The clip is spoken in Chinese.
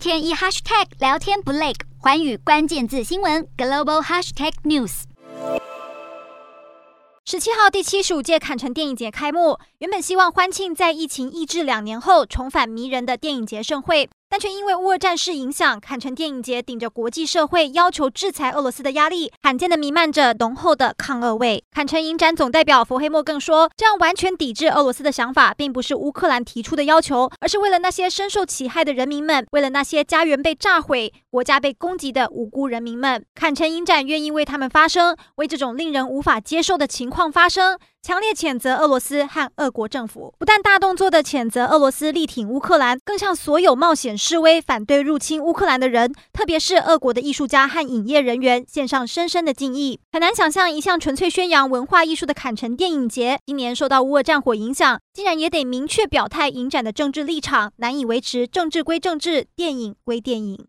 天一 hashtag 聊天不累，环宇关键字新闻 global hashtag news。十七号第七十五届坎城电影节开幕，原本希望欢庆在疫情抑制两年后重返迷人的电影节盛会。但却因为乌俄战事影响，坎城电影节顶着国际社会要求制裁俄罗斯的压力，罕见的弥漫着浓厚的抗俄味。坎城影展总代表佛黑默更说，这样完全抵制俄罗斯的想法，并不是乌克兰提出的要求，而是为了那些深受其害的人民们，为了那些家园被炸毁、国家被攻击的无辜人民们。坎城影展愿意为他们发声，为这种令人无法接受的情况发声。强烈谴责俄罗斯和俄国政府，不但大动作的谴责俄罗斯力挺乌克兰，更向所有冒险示威、反对入侵乌克兰的人，特别是俄国的艺术家和影业人员，献上深深的敬意。很难想象，一向纯粹宣扬文化艺术的坎城电影节，今年受到乌俄战火影响，竟然也得明确表态影展的政治立场，难以维持政治归政治，电影归电影。